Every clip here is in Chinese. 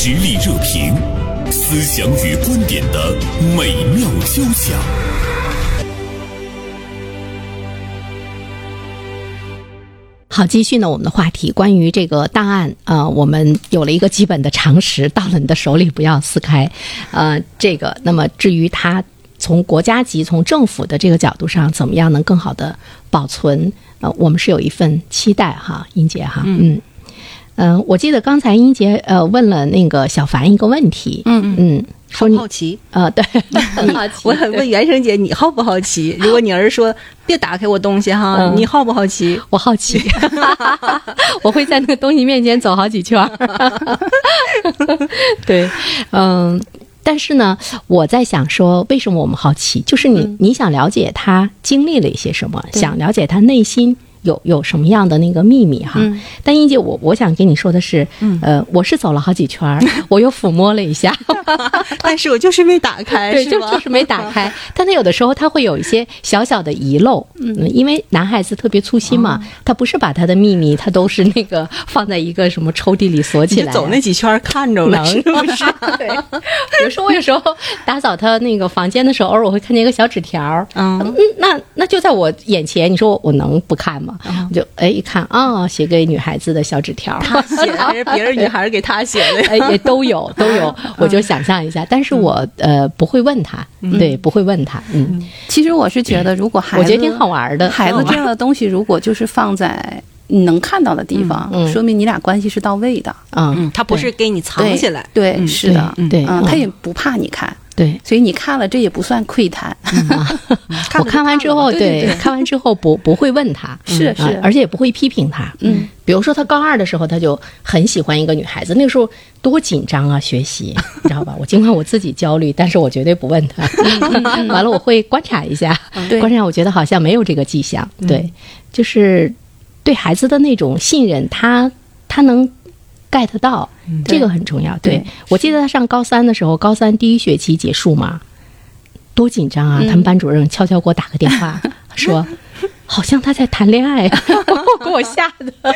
实力热评，思想与观点的美妙交响。好，继续呢，我们的话题关于这个档案，呃，我们有了一个基本的常识，到了你的手里不要撕开，呃，这个，那么至于它从国家级、从政府的这个角度上，怎么样能更好的保存，呃，我们是有一份期待哈，英姐哈，嗯。嗯，我记得刚才英杰呃问了那个小凡一个问题，嗯嗯，说你好奇呃对，很好奇我很问袁生姐，你好不好奇？如果你儿子说别打开我东西哈，嗯你好不好奇？我好奇，我会在那个东西面前走好几圈儿。对，嗯，但是呢，我在想说，为什么我们好奇？就是你、你想了解他经历了一些什么，想了解他内心。有有什么样的那个秘密哈？嗯但英姐，我我想跟你说的是，呃，我是走了好几圈儿，我又抚摸了一下，但是我就是没打开，对，就就是没打开。但他有的时候他会有一些小小的遗漏，嗯，因为男孩子特别粗心哦嘛，他不是把他的秘密，他都是那个放在一个什么抽屉里锁起来。走那几圈儿看着了，能是不是？对，比如说我有时候打扫他那个房间的时候，偶尔我会看见一个小纸条儿，嗯嗯，那那就在我眼前，你说我我能不看吗？我就哎一看啊，写给女孩子的小纸条儿，他写的还是别人女孩给他写的。呀？哎，也都有 都有，我就想象一下，但是我呃不会问他，对，不会问他，嗯，其实我是觉得，如果孩子，我觉得挺好玩的，孩子这样的东西，如果就是放在你能看到的地方，嗯嗯。说明你俩关系是到位的。嗯。嗯，他不是给你藏起来，对，嗯是的，对，嗯，嗯他也不怕你看，对。所以你看了这也不算窥探。我看完之后，对对对看完之后不不会问他，是是而且也不会批评他。嗯，比如说他高二的时候，他就很喜欢一个女孩子，那个时候多紧张啊，学习，你知道吧？我尽管我自己焦虑，但是我绝对不问他。完了，我会观察一下，对观察，我觉得好像没有这个迹象。对，就是对孩子的那种信任，他他能 get 到，这个很重要。对对我记得他上高三的时候，高三第一学期结束嘛，多紧张啊！他们班主任悄悄给我打个电话，说好像他在谈恋爱，给我吓的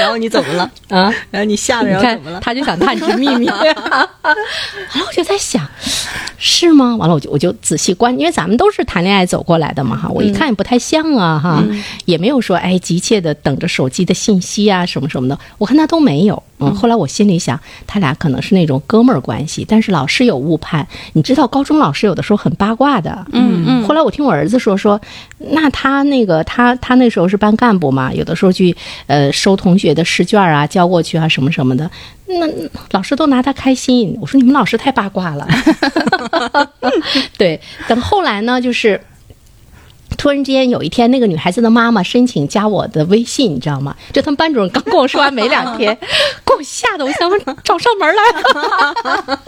然后你怎么了？啊！然后你吓的，然后怎么了？他就想探知秘密。然后，我就在想，是吗？完了，我就我就仔细观，因为咱们都是谈恋爱走过来的嘛，哈，我一看也不太像啊，哈，也没有说哎急切的等着手机的信息啊什么什么的，我看他都没有。嗯，后来我心里想，他俩可能是那种哥们儿关系，但是老师有误判。你知道，高中老师有的时候很八卦的。嗯嗯，后来我听我儿子说说，那他那个个他他那时候是班干部嘛，有的时候去呃收同学的试卷啊，交过去啊什么什么的，那老师都拿他开心。我说你们老师太八卦了。对，等后来呢，就是。突然之间有一天，那个女孩子的妈妈申请加我的微信，你知道吗？就他们班主任刚跟我说完没两天，给我吓得我想找上门来了，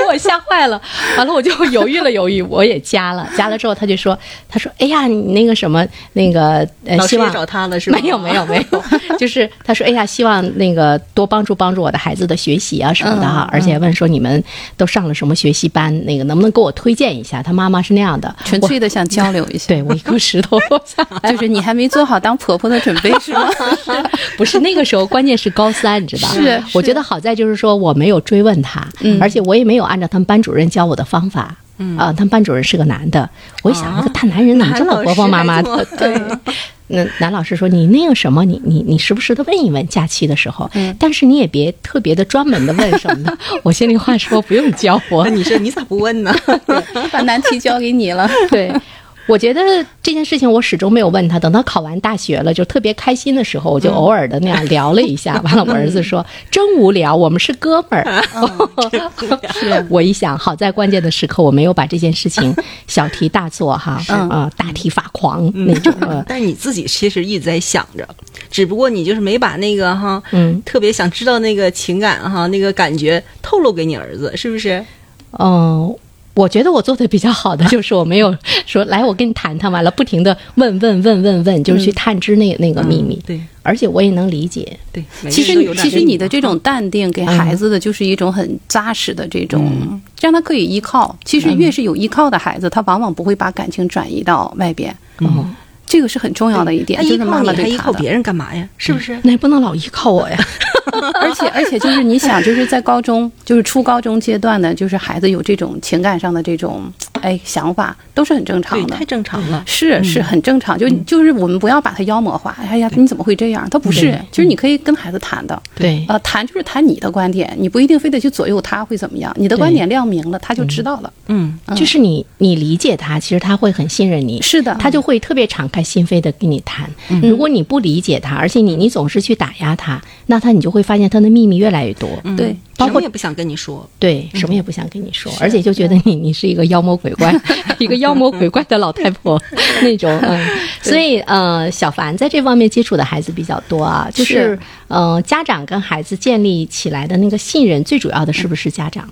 给我吓坏了。完了我就犹豫了犹豫，我也加了。加了之后，他就说：“他说，哎呀，你那个什么，那个呃，希望找他了是吧？没有没有没有，就是他说，哎呀，希望那个多帮助帮助我的孩子的学习啊什么的哈，而且问说你们都上了什么学习班，那个能不能给我推荐一下？他妈妈是那样的，纯粹的想交流一下。对我一颗石头落下来。就是你还没做好当婆婆的准备是吗？不是那个时候，关键是高三，你知道？是我觉得好在就是说我没有追问他，嗯而且我也没有按照他们班主任教我的方法。嗯啊，他们班主任是个男的，我一想，那个大男人怎么这么婆婆妈妈的？对。那男老师说：“你那个什么，你你你时不时的问一问，假期的时候，但是你也别特别的专门的问什么的。”我心里话说，不用教我，你说你咋不问呢？把难题交给你了。对，我觉得这件事情我始终没有问他。等他考完大学了，就特别开心的时候，我就偶尔的那样聊了一下。完了，我儿子说真无聊，我们是哥们儿。是 我一想，好在关键的时刻我没有把这件事情 小题大做哈，嗯啊，大题发狂那种。呃但是你自己其实一直在想着，只不过你就是没把那个哈，嗯特别想知道那个情感哈，那个感觉透露给你儿子，是不是？嗯。我觉得我做的比较好的 就是我没有说来，我跟你谈谈，完了不停的问问问问问，就是去探知那那个秘密，对。而且我也能理解，对，其实你其实你的这种淡定给孩子的就是一种很扎实的这种，让他可以依靠。其实越是有依靠的孩子，他往往不会把感情转移到外边。嗯这个是很重要的一点，就是妈妈对他的。依靠别人干嘛呀？是不是？那也不能老依靠我呀。而且而且就是你想，就是在高中，就是初高中阶段的，就是孩子有这种情感上的这种哎想法，都是很正常，的太。正常了。是是很正常，就就是我们不要把它妖魔化。哎呀，你怎么会这样？他不是对，就是你可以跟孩子谈的。对，呃，谈就是谈你的观点，你不一定非得去左右他会怎么样。你的观点亮明了，他就知道了。嗯，就是你你理解他，其实他会很信任你。是的，他就会特别敞开心扉的跟你谈。如果你不理解他，而且你你总是去打压他，那他你就会发现他的秘密越来越多。对包括什么也不想跟你说。对，什么也不想跟你说，而且就觉得你你是一个妖魔鬼怪，一个妖魔鬼怪的老太婆 那种，嗯，所以呃，小凡在这方面接触的孩子比较多啊，就是是呃，家长跟孩子建立起来的那个信任，最主要的是不是家长？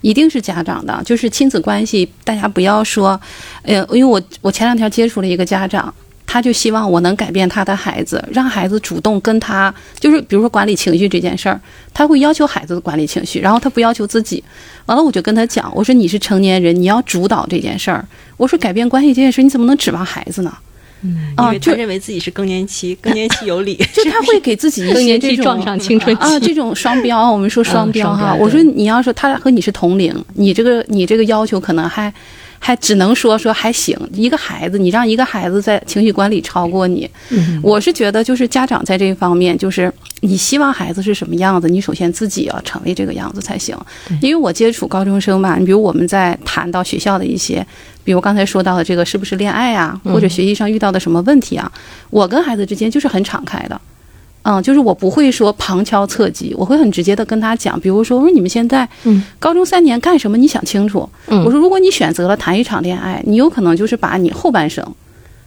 一定是家长的，就是亲子关系，大家不要说，呃，因为我我前两天接触了一个家长，他就希望我能改变他的孩子，让孩子主动跟他，就是比如说管理情绪这件事儿，他会要求孩子管理情绪，然后他不要求自己。完了，我就跟他讲，我说你是成年人，你要主导这件事儿。我说改变关系这件事，你怎么能指望孩子呢？因啊，就为他认为自己是更年期，更年期有理。就他会给自己一更年期撞上青春期啊，这种双标，我们说双标哈。我说你要说他和你是同龄，你这个你这个要求可能还还只能说说还行。一个孩子，你让一个孩子在情绪管理超过你，嗯我是觉得就是家长在这一方面，就是你希望孩子是什么样子，你首先自己要成为这个样子才行。因为我接触高中生嘛，你比如我们在谈到学校的一些。比如刚才说到的这个是不是恋爱啊，或者学习上遇到的什么问题啊，我跟孩子之间就是很敞开的，嗯，就是我不会说旁敲侧击，我会很直接的跟他讲，比如说我说你们现在嗯高中三年干什么，你想清楚。嗯我说如果你选择了谈一场恋爱，你有可能就是把你后半生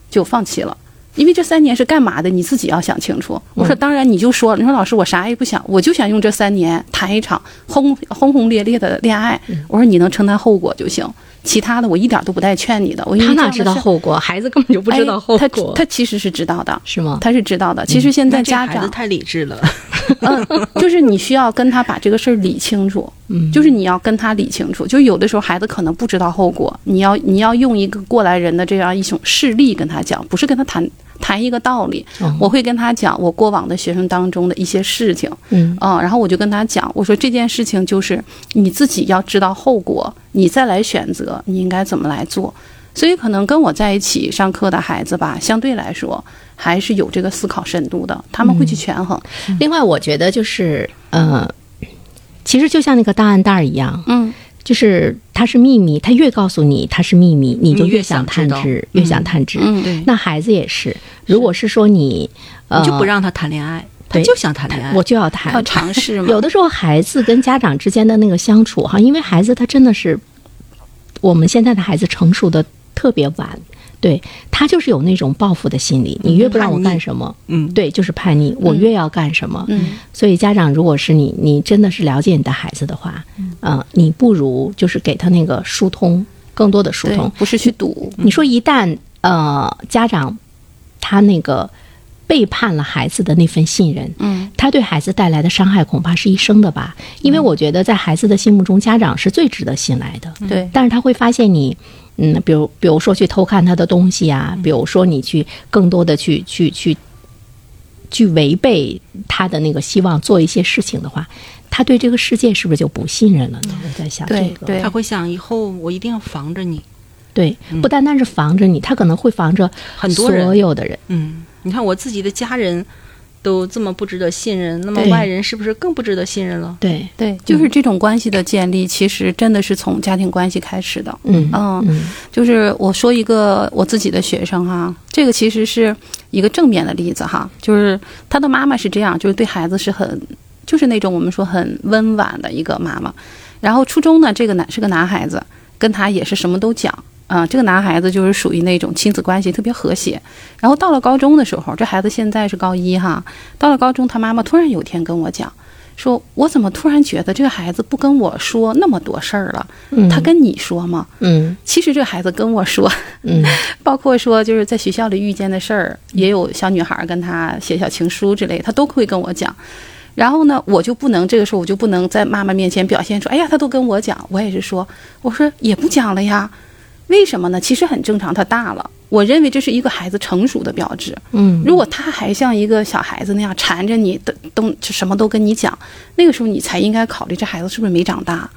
就放弃了。因为这三年是干嘛的，你自己要想清楚。我说，当然你就说，你说老师，我啥也不想，我就想用这三年谈一场轰轰轰烈烈的恋爱。我说你能承担后果就行，其他的我一点都不带劝你的。我因为他哪知道后果？孩子根本就不知道后哎果，他他其实是知道的，是吗？他是知道的。其实现在家长，孩子太理智了。嗯，就是你需要跟他把这个事儿理清楚，嗯就是你要跟他理清楚。就有的时候孩子可能不知道后果，你要你要用一个过来人的这样一种事例跟他讲，不是跟他谈谈一个道理。我会跟他讲我过往的学生当中的一些事情，嗯啊、然后我就跟他讲，我说这件事情就是你自己要知道后果，你再来选择你应该怎么来做。所以可能跟我在一起上课的孩子吧，相对来说还是有这个思考深度的，他们会去权衡。另外，我觉得就是呃，其实就像那个档案袋一样，嗯，就是它是秘密，他越告诉你它是秘密，你就越想探知，越想探知。嗯对，那孩子也是，如果是说你呃你就不让他谈恋爱，他就想谈恋爱。我就要谈要，尝试嘛。有的时候孩子跟家长之间的那个相处哈，因为孩子他真的是我们现在的孩子成熟的特别晚，对他就是有那种报复的心理，你越不让我干什么，嗯，对，就是叛逆，我越要干什么。嗯，所以家长如果是你，你真的是了解你的孩子的话，嗯、你不如就是给他那个疏通，更多的疏通。，不是去堵。你说一旦呃家长他那个背叛了孩子的那份信任，嗯，他对孩子带来的伤害恐怕是一生的吧？因为我觉得在孩子的心目中，家长是最值得信赖的。对，但是他会发现你，嗯，比如比如说去偷看他的东西啊，比如说你去更多的去去去去违背他的那个希望做一些事情的话，他对这个世界是不是就不信任了呢？我在想这个，他会想以后我一定要防着你。对，不单单是防着你，他可能会防着很多人所有的人。嗯，你看我自己的家人都这么不值得信任，那么外人是不是更不值得信任了？对，对，就是这种关系的建立，其实真的是从家庭关系开始的。嗯嗯，嗯就是我说一个我自己的学生哈，这个其实是一个正面的例子哈，就是他的妈妈是这样，就是对孩子是很，就是那种我们说很温婉的一个妈妈。然后初中呢，这个男是个男孩子，跟他也是什么都讲。啊、这个男孩子就是属于那种亲子关系特别和谐。然后到了高中的时候，这孩子现在是高一哈，到了高中，他妈妈突然有一天跟我讲，说我怎么突然觉得这个孩子不跟我说那么多事儿了？嗯，他跟你说吗？嗯其实这个孩子跟我说，嗯 包括说就是在学校里遇见的事儿，也有小女孩跟他写小情书之类，他都会跟我讲。然后呢，我就不能这个时候我就不能在妈妈面前表现出，哎呀，他都跟我讲，我也是说，我说也不讲了呀，为什么呢？其实很正常，他大了。我我认为这是一个孩子成熟的标志。嗯，如果他还像一个小孩子那样缠着你，都都什么都跟你讲，那个时候你才应该考虑这孩子是不是没长大。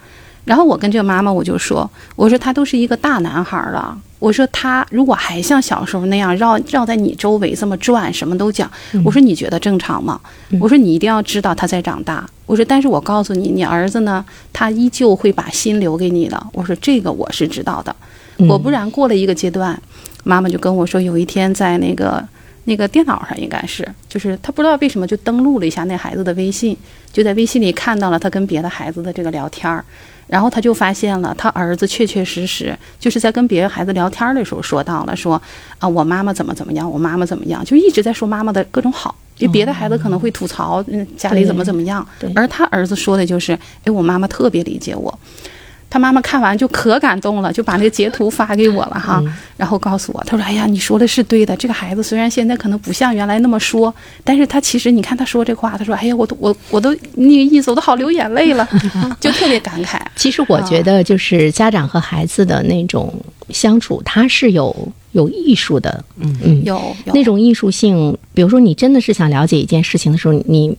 然后我跟这个妈妈我就说，我说他都是一个大男孩了，我说他如果还像小时候那样绕绕在你周围这么转，什么都讲，我说你觉得正常吗？我说你一定要知道他在长大。我说但是我告诉你，你儿子呢，他依旧会把心留给你的。我说这个我是知道的。果不然，过了一个阶段，妈妈就跟我说，有一天在那个那个电脑上，应该是，就是她不知道为什么就登录了一下那孩子的微信，就在微信里看到了他跟别的孩子的这个聊天儿，然后他就发现了他儿子确确实实就是在跟别的孩子聊天的时候说到了说啊，我妈妈怎么怎么样，我妈妈怎么样，就一直在说妈妈的各种好。就别的孩子可能会吐槽，嗯，家里怎么怎么样，而他儿子说的就是，哎，我妈妈特别理解我。他妈妈看完就可感动了，就把那个截图发给我了哈，然后告诉我，他说：“哎呀，你说的是对的，这个孩子虽然现在可能不像原来那么说，但是他其实你看他说这话，他说：哎呀，我都我我都那个意思，我都好流眼泪了，就特别感慨。其实我觉得，就是家长和孩子的那种相处，他是有有艺术的，嗯嗯，有有那种艺术性。比如说，你真的是想了解一件事情的时候，你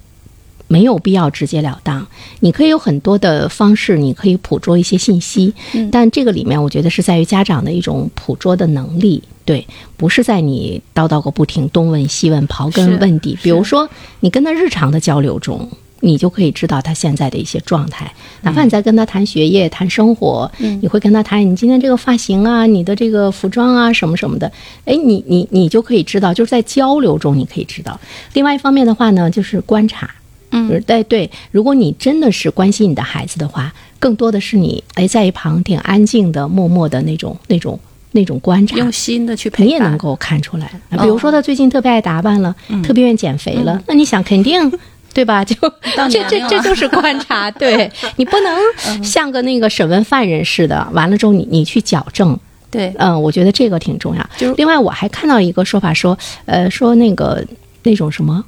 没有必要直截了当，你可以有很多的方式，你可以捕捉一些信息。嗯但这个里面，我觉得是在于家长的一种捕捉的能力，对，不是在你叨叨个不停，东问西问，刨根问底。比如说，你跟他日常的交流中。你就可以知道他现在的一些状态，哪怕你在跟他谈学业、谈生活，嗯你会跟他谈你今天这个发型啊、你的这个服装啊什么什么的，哎，你你你就可以知道，就是在交流中你可以知道。另外一方面的话呢，就是观察，嗯就是对对，如果你真的是关心你的孩子的话，更多的是你哎在一旁挺安静的、默默的那种那种那种观察，用心的去陪伴，你也能够看出来。比如说他最近特别爱打扮了，特别愿意减肥了，那你想肯定。对吧？就 这这这就是观察，对 你不能像个那个审问犯人似的，完了之后你你去矫正，对，嗯，我觉得这个挺重要。就是另外，我还看到一个说法说，呃，说那个那种什么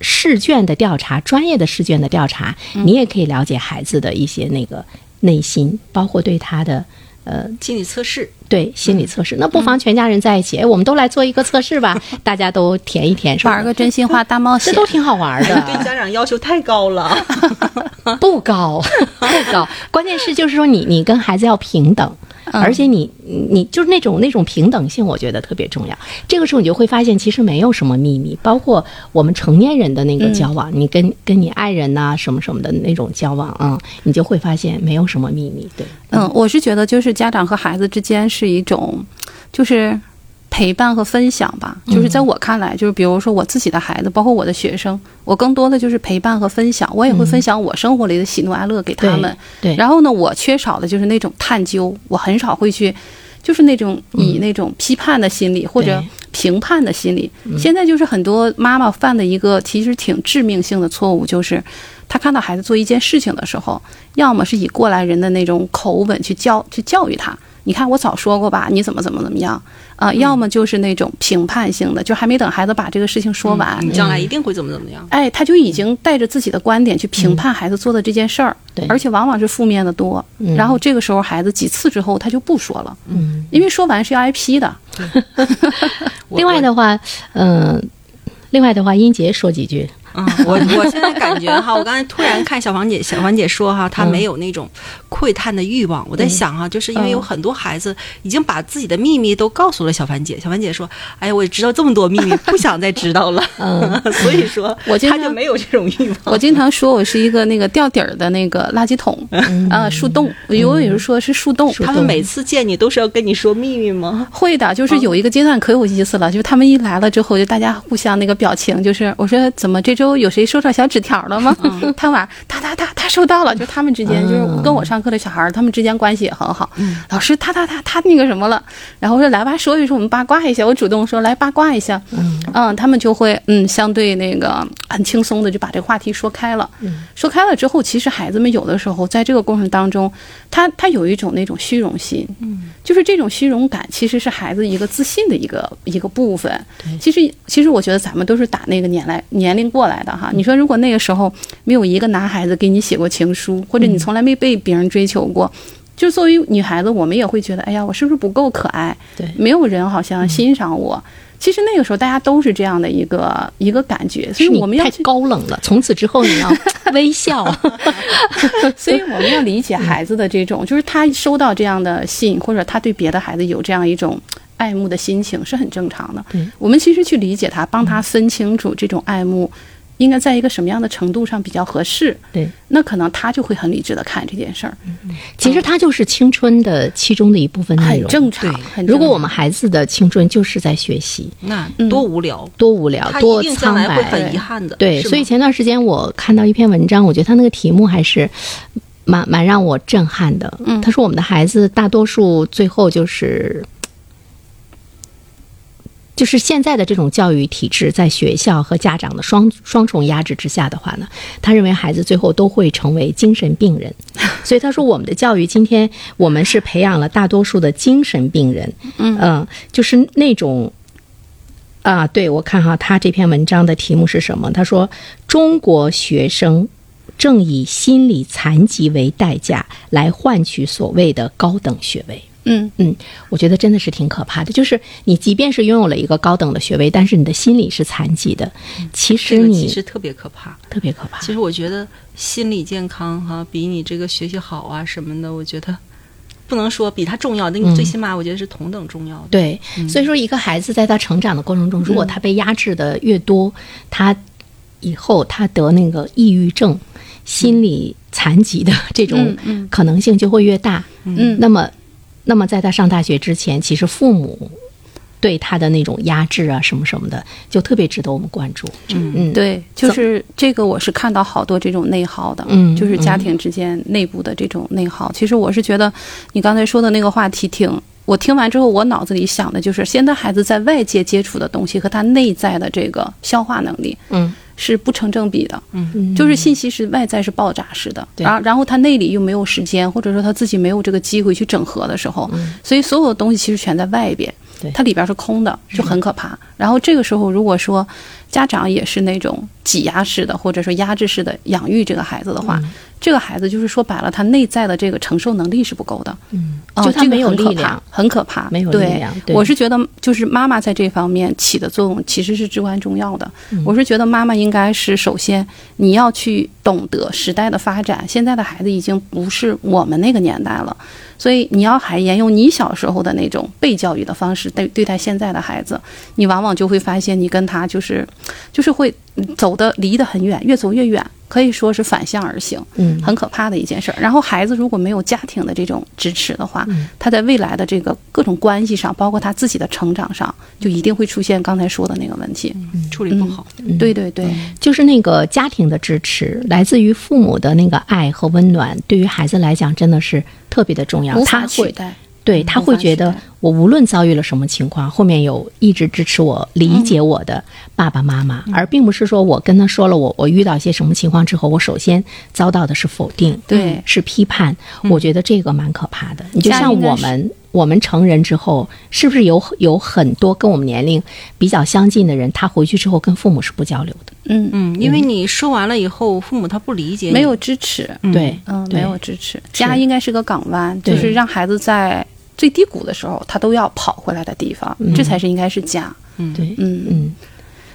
试卷的调查，专业的试卷的调查，你也可以了解孩子的一些那个内心，包括对他的呃心理测试，对心理测试。那不妨全家人在一起，哎，我们都来做一个测试吧，大家都填一填，是吧玩个真心话大冒险，这都挺好玩的。对，家长要求太高了。不高不高，关键是就是说你你跟孩子要平等。而且你你就是那种那种平等性，我觉得特别重要。这个时候你就会发现，其实没有什么秘密，包括我们成年人的那个交往，你跟跟你爱人呐、什么什么的那种交往啊、你就会发现没有什么秘密。对，嗯，我是觉得就是家长和孩子之间是一种，就是陪伴和分享吧。就是在我看来，就是比如说我自己的孩子，包括我的学生，我更多的就是陪伴和分享。我也会分享我生活里的喜怒哀乐给他们。对，然后呢，我缺少的就是那种探究，我很少会去，就是那种以那种批判的心理或者评判的心理。现在就是很多妈妈犯的一个其实挺致命性的错误，就是她看到孩子做一件事情的时候，要么是以过来人的那种口吻去教去教育他。你看，我早说过吧，你怎么怎么怎么样啊、要么就是那种评判性的，就还没等孩子把这个事情说完，你将来一定会怎么怎么样。哎，他就已经带着自己的观点去评判孩子做的这件事儿，对而且往往是负面的多。嗯然后这个时候孩子几次之后他就不说了，嗯。因为说完是要挨批的。另外的话，嗯、另外的话，英杰说几句。嗯，我我现在感觉哈，我刚才突然看小凡姐，小凡姐说哈，她没有那种窥探的欲望。我在想哈，就是因为有很多孩子已经把自己的秘密都告诉了小凡姐，小凡姐说：“哎呀，我知道这么多秘密，不想再知道了。”嗯所以说她就没有这种欲望。我经常说我是一个那个掉底儿的那个垃圾桶，啊，树洞。我有有时说是树洞。他们每次见你都是要跟你说秘密吗？会的，就是有一个阶段可有意思了，就是他们一来了之后，就大家互相那个表情，就是我说怎么这周有谁收到小纸条了吗？他晚他他他他收到了，就他们之间就是跟我上课的小孩儿，他们之间关系也很好。老师他他他他那个什么了，然后我说来吧，说一说我们八卦一下，我主动说来八卦一下，嗯，他们就会嗯相对那个很轻松的就把这个话题说开了。说开了之后，其实孩子们有的时候在这个过程当中，他他有一种那种虚荣心，嗯，就是这种虚荣感其实是孩子一个自信的一个一个部分。其实其实我觉得咱们都是打那个年来年龄过来的哈。你说如果那个时候没有一个男孩子给你写过情书，或者你从来没被别人追求过。就作为女孩子，我们也会觉得，哎呀，我是不是不够可爱？对没有人好像欣赏我。其实那个时候大家都是这样的一个一个感觉，所以我们要去高冷了，从此之后你要 微笑。所以我们要理解孩子的这种，就是他收到这样的信，或者他对别的孩子有这样一种爱慕的心情，是很正常的对。我们其实去理解他，帮他分清楚这种爱慕应该在一个什么样的程度上比较合适，对，那可能他就会很理智的看这件事儿，其实他就是青春的其中的一部分内容。很正常。很正常如果我们孩子的青春就是在学习，那多无聊，多无聊，多苍白。会很遗憾的。对，所以前段时间我看到一篇文章，我觉得他那个题目还是蛮蛮让我震撼的。嗯他说我们的孩子大多数最后就是。就是现在的这种教育体制，在学校和家长的双双重压制之下的话呢，他认为孩子最后都会成为精神病人，所以他说我们的教育今天我们是培养了大多数的精神病人，嗯、就是那种啊，对，我看哈，他这篇文章的题目是什么？他说中国学生正以心理残疾为代价来换取所谓的高等学位。嗯嗯，我觉得真的是挺可怕的。就是你即便是拥有了一个高等的学位，但是你的心理是残疾的，其这个实你其实特别可怕。特别可怕。其实我觉得心理健康哈，比你这个学习好啊什么的，我觉得不能说比他重要，那你最起码我觉得是同等重要的。对，所以说一个孩子在他成长的过程中，如果他被压制的越多，他以后他得那个抑郁症、心理残疾的这种可能性就会越大。嗯那么，那么在他上大学之前，其实父母对他的那种压制啊，什么什么的，就特别值得我们关注。嗯嗯，对，就是这个，我是看到好多这种内耗的，嗯就是家庭之间内部的这种内耗。其实我是觉得，你刚才说的那个话题挺，我听完之后，我脑子里想的就是，现在孩子在外界接触的东西和他内在的这个消化能力嗯是不成正比的。嗯，就是信息是外在是爆炸式的，然后然后他内里又没有时间，或者说他自己没有这个机会去整合的时候，所以所有的东西其实全在外边对，它里边是空的，就很可怕。然后这个时候，如果说家长也是那种挤压式的，或者说压制式的养育这个孩子的话，这个孩子就是说白了，他内在的这个承受能力是不够的。嗯，哦就他没有力量，很可怕，没有力对量对。我是觉得，就是妈妈在这方面起的作用其实是至关重要的。嗯。我是觉得妈妈应该是首先你要去懂得时代的发展，现在的孩子已经不是我们那个年代了，所以你要还沿用你小时候的那种被教育的方式对对待现在的孩子，你往往就会发现你跟他就是就是会走的离得很远，越走越远。可以说是反向而行，嗯很可怕的一件事儿。然后孩子如果没有家庭的这种支持的话，嗯他在未来的这个各种关系上，包括他自己的成长上，就一定会出现刚才说的那个问题。处理不好。对对对，就是那个家庭的支持，来自于父母的那个爱和温暖，对于孩子来讲真的是特别的重要。无法取代。对他会觉得我无论遭遇了什么情况，后面有一直支持我、理解我的爸爸妈妈，嗯而并不是说我跟他说了我我遇到一些什么情况之后，我首先遭到的是否定，对嗯是批判。我觉得这个蛮可怕的。你就像我们。我们成人之后，是不是有有很多跟我们年龄比较相近的人，他回去之后跟父母是不交流的？嗯，嗯，因为你说完了以后，父母他不理解你，没有支持，对，嗯，没有支持。家应该是个港湾，就是让孩子在最低谷的时候，他都要跑回来的地方，这才是应该是家。嗯。对，嗯。嗯，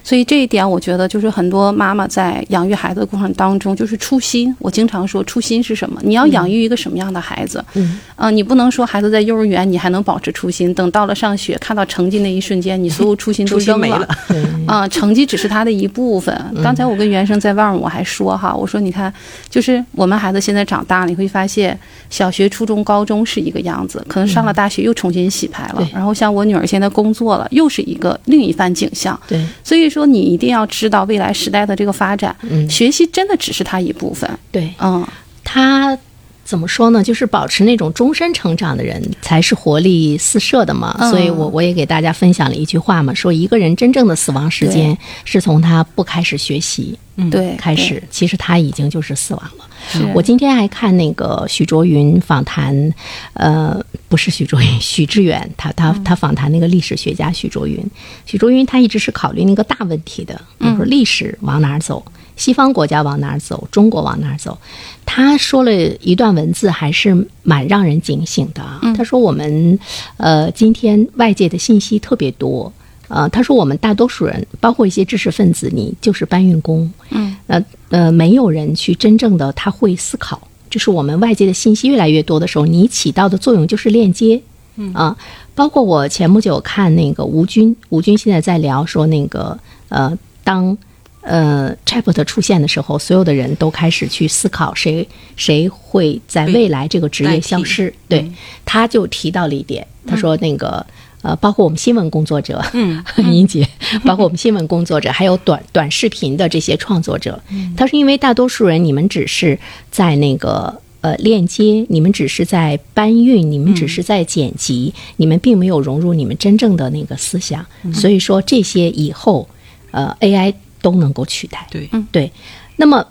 所以这一点，我觉得就是很多妈妈在养育孩子的过程当中，就是初心。我经常说，初心是什么？你要养育一个什么样的孩子？嗯，啊、你不能说孩子在幼儿园你还能保持初心，等到了上学看到成绩那一瞬间，你所有初心都扔初心没了。对，啊、成绩只是他的一部分。刚才我跟袁生在外面我还说哈，我说你看，就是我们孩子现在长大了，你会发现小学、初中、高中是一个样子，可能上了大学又重新洗牌了。对然后像我女儿现在工作了，又是一个另一番景象。对，所以说，你一定要知道未来时代的这个发展，嗯学习真的只是它一部分。对，嗯，他怎么说呢？就是保持那种终身成长的人，才是活力四射的嘛。嗯所以我我也给大家分享了一句话嘛，说一个人真正的死亡时间是从他不开始学习对，开始，其实他已经就是死亡了。我今天还看那个许卓云访谈，呃，不是许卓云，许志远，他他他访谈那个历史学家许卓云。许卓云他一直是考虑那个大问题的，比如说历史往哪儿走，西方国家往哪儿走，中国往哪儿走。他说了一段文字，还是蛮让人警醒的啊。他说我们呃今天外界的信息特别多。呃，他说我们大多数人，包括一些知识分子，你就是搬运工。嗯，呃呃，没有人去真正的他会思考。就是我们外界的信息越来越多的时候，你起到的作用就是链接。嗯啊，包括我前不久看那个吴军，吴军现在在聊说那个呃，当呃 Chatbot 出现的时候，所有的人都开始去思考谁谁会在未来这个职业消失。对，他就提到了一点，他说那个。呃，包括我们新闻工作者，嗯，英姐，包括我们新闻工作者，还有短短视频的这些创作者，他说因为大多数人，你们只是在那个呃链接，你们只是在搬运，你们只是在剪辑，你们并没有融入你们真正的那个思想，所以说这些以后呃 AI 都能够取代。对，对。那么，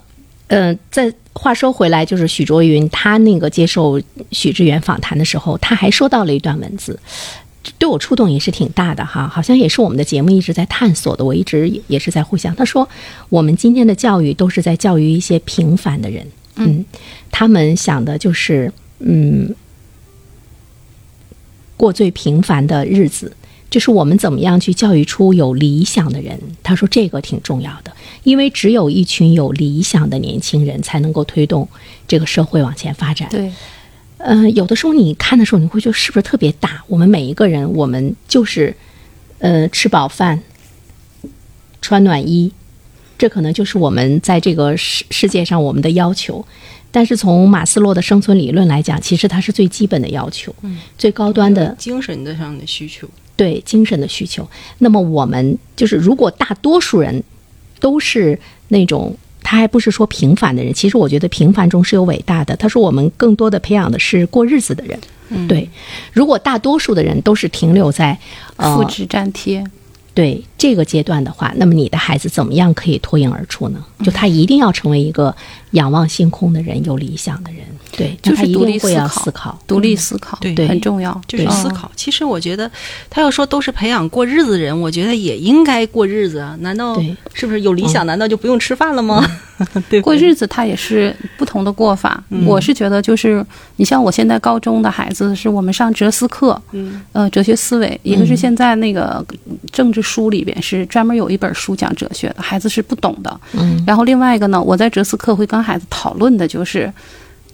呃，在话说回来，就是许卓云他那个接受许志远访谈的时候，他还说到了一段文字。对我触动也是挺大的哈，好像也是我们的节目一直在探索的。我一直也是在互相。他说，我们今天的教育都是在教育一些平凡的人，嗯，他们想的就是嗯，过最平凡的日子。就是我们怎么样去教育出有理想的人？他说这个挺重要的，因为只有一群有理想的年轻人，才能够推动这个社会往前发展。对。嗯，有的时候你看的时候，你会觉得是不是特别大？我们每一个人，我们就是，呃，吃饱饭，穿暖衣，这可能就是我们在这个世世界上我们的要求。但是从马斯洛的生存理论来讲，其实它是最基本的要求，嗯，最高端的精神的上的需求，对精神的需求。那么我们就是，如果大多数人都是那种。他还不是说平凡的人，其实我觉得平凡中是有伟大的。他说我们更多的培养的是过日子的人。对，如果大多数的人都是停留在复制粘贴。对这个阶段的话，那么你的孩子怎么样可以脱颖而出呢？就他一定要成为一个仰望星空的人，有理想的人。对，就是独立思考，独立思考，对，很重要，就是思考。其实我觉得，他要说都是培养过日子的人，我觉得也应该过日子啊。难道是不是有理想？难道就不用吃饭了吗？对，过日子他也是不同的过法。我是觉得，就是你像我现在高中的孩子，是我们上哲思课，嗯，呃，哲学思维，一个是现在那个政治书里边是专门有一本书讲哲学的，孩子是不懂的。嗯，然后另外一个呢，我在哲思课会跟孩子讨论的就是。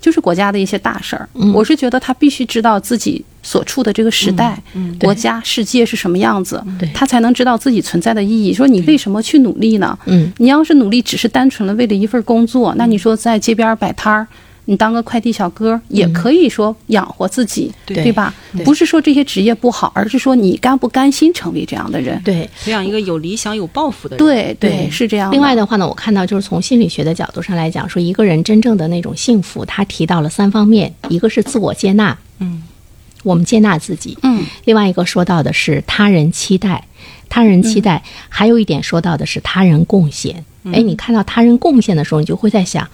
就是国家的一些大事儿，我是觉得他必须知道自己所处的这个时代、国家、世界是什么样子，他才能知道自己存在的意义。说你为什么去努力呢？你要是努力只是单纯的为了一份工作，那你说在街边摆摊儿。你当个快递小哥也可以说养活自己，对吧？不是说这些职业不好，而是说你甘不甘心成为这样的人？对，培养一个有理想、有抱负的人。对对，是这样。另外的话呢，我看到就是从心理学的角度上来讲，说一个人真正的那种幸福，他提到了三方面：一个是自我接纳，嗯，我们接纳自己，嗯；另外一个说到的是他人期待，他人期待；还有一点说到的是他人贡献。哎，你看到他人贡献的时候，你就会在想。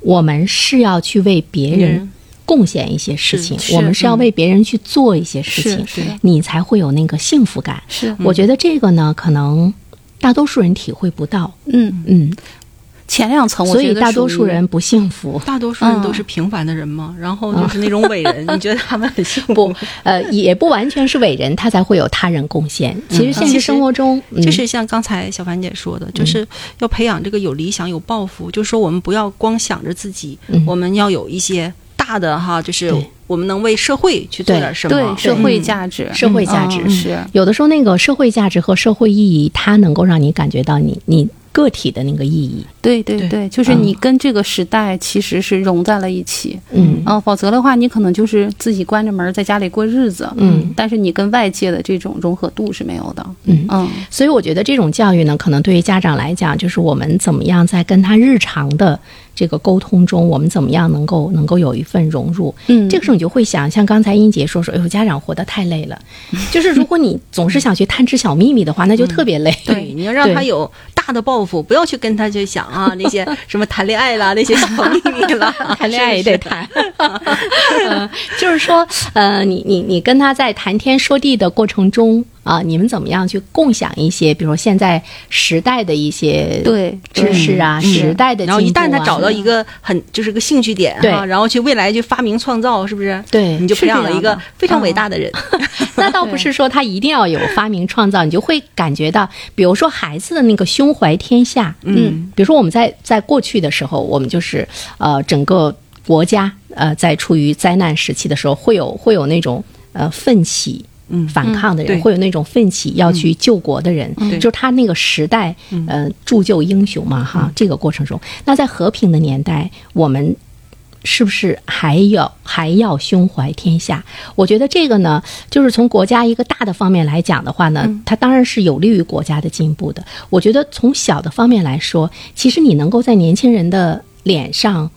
我们是要去为别人贡献一些事情，我们是要为别人去做一些事情，你才会有那个幸福感。是，我觉得这个呢，可能大多数人体会不到。嗯嗯。前两层，所以大多数人不幸福。大多数人都是平凡的人嘛？然后就是那种伟人，你觉得他们很幸福？不，呃，也不完全是伟人，他才会有他人贡献。其实现实生活中，就是像刚才小凡姐说的，就是要培养这个有理想、有抱负。就是说，我们不要光想着自己，我们要有一些大的哈，就是我们能为社会去做点什么，对社会价值，社会价值是有的时候那个社会价值和社会意义，它能够让你感觉到你你。个体的那个意义，对对对，就是你跟这个时代其实是融在了一起，嗯。嗯，否则的话，你可能就是自己关着门在家里过日子，嗯，但是你跟外界的这种融合度是没有的，嗯。嗯，所以我觉得这种教育呢，可能对于家长来讲，就是我们怎么样在跟他日常的。这个沟通中，我们怎么样能够能够有一份融入？嗯，这个时候你就会想，像刚才英杰说说，哎呦，家长活得太累了。就是如果你总是想去探知小秘密的话，那就特别累。对，你要让他有大的抱负，不要去跟他去想啊 那些什么谈恋爱啦，那些小秘密啦，谈恋爱也得谈。就是说，呃，你你你跟他在谈天说地的过程中。啊，你们怎么样去共享一些，比如说现在时代的一些对知识啊，嗯时代的、啊，然后一旦他找到一个很就是个兴趣点对哈，然后去未来去发明创造，是不是？对你就培养了一个非常伟大的人。那倒不是说他一定要有发明创造，你就会感觉到，比如说孩子的那个胸怀天下，嗯，比如说我们在在过去的时候，我们就是呃整个国家呃在处于灾难时期的时候，会有会有那种呃奋起。嗯反抗的人、对会有那种奋起要去救国的人，对就是他那个时代，呃，铸就英雄嘛，哈。这个过程中，那在和平的年代，我们是不是还要还要胸怀天下？我觉得这个呢，就是从国家一个大的方面来讲的话呢，它当然是有利于国家的进步的。我觉得从小的方面来说，其实你能够在年轻人的脸上、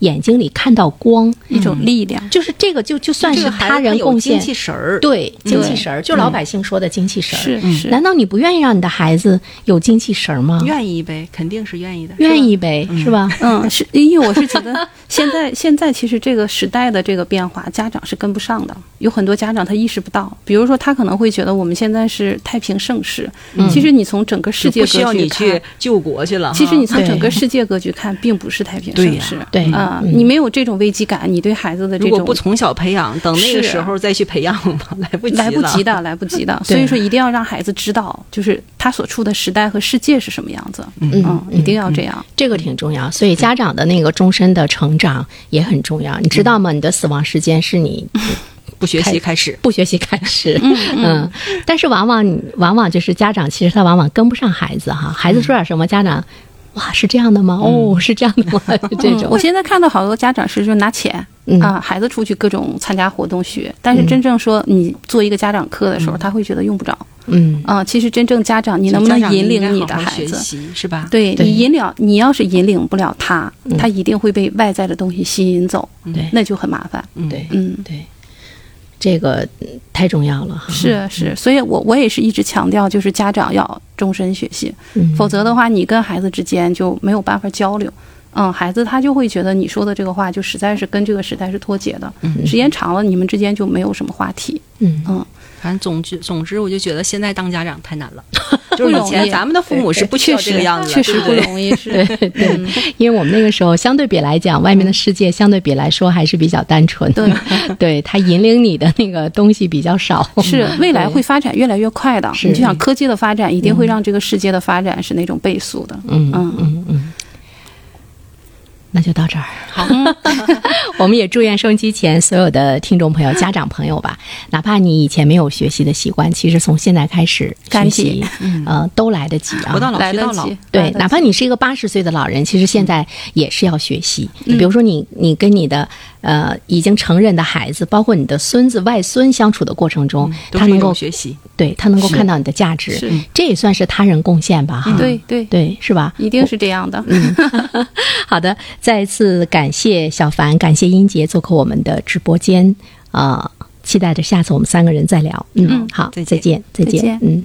眼睛里看到光，一种力量。就是这个就就算是他人贡献精，气神儿，对精气神儿，就老百姓说的精气神儿。是是，难道你不愿意让你的孩子有精气神儿吗？愿意呗，肯定是愿意的，愿意呗，是吧？嗯，是因为我是觉得 现在现在其实这个时代的这个变化，家长是跟不上的。有很多家长他意识不到，比如说他可能会觉得我们现在是太平盛世，其实你从整个世界就不需要格局看你去。救国去了。其实你从整个世界格局看，并不是太平盛世。对啊、嗯你没有这种危机感，你对孩子的这如果种不从小培养，等那个时候再去培养吧，来不及来不及的，来不及的。所以说，一定要让孩子知道，就是他所处的时代和世界是什么样子。嗯，一定要这样。这个挺重要，所以家长的那个终身的成长也很重要。你知道吗？你的死亡时间是你 不学习开始。不学习开始，嗯，但是往往往往就是家长，其实他往往跟不上孩子哈，孩子说点什么，家长。哇，是这样的吗？哦，是这样的吗？就这种，嗯我现在看到好多家长是就拿钱、嗯啊，孩子出去各种参加活动学，但是真正说你做一个家长课的时候，他会觉得用不着嗯，啊。其实真正家长，你能不能引领你的孩子？学习是吧？对对你引领，你要是引领不了他，他一定会被外在的东西吸引走，对那就很麻烦。对，嗯，对，这个嗯太重要了哈。是是，所以我我也是一直强调，就是家长要终身学习，嗯否则的话，你跟孩子之间就没有办法交流。嗯，孩子他就会觉得你说的这个话就实在是跟这个时代是脱节的，时间长了，你们之间就没有什么话题。嗯嗯，反正总之总之，我就觉得现在当家长太难了。就是以不容易前咱们的父母是不需要这个样子的，确实不容易，是 对对，因为我们那个时候相对比来讲，外面的世界相对比来说还是比较单纯，对，对，他引领你的那个东西比较少，是未来会发展越来越快的。你就想科技的发展，一定会让这个世界的发展是那种倍速的。嗯嗯嗯嗯，那就到这儿。好，我们也祝愿收音机前所有的听众朋友、家长朋友吧，哪怕你以前没有学习的习惯，其实从现在开始学赶习，呃，都来得及啊。活到老来得学到老及。对哪怕你是一个八十岁的老人，其实现在也是要学习。嗯比如说你，你跟你的呃已经成人的孩子，包括你的孙子、外孙相处的过程中，他能够学习，对他能够看到你的价值是，这也算是他人贡献吧？哈，对对，对，是吧？一定是这样的。好的，再一次感谢小凡，感谢英杰做客我们的直播间啊、期待着下次我们三个人再聊。嗯，嗯好，再见，再见，再见嗯。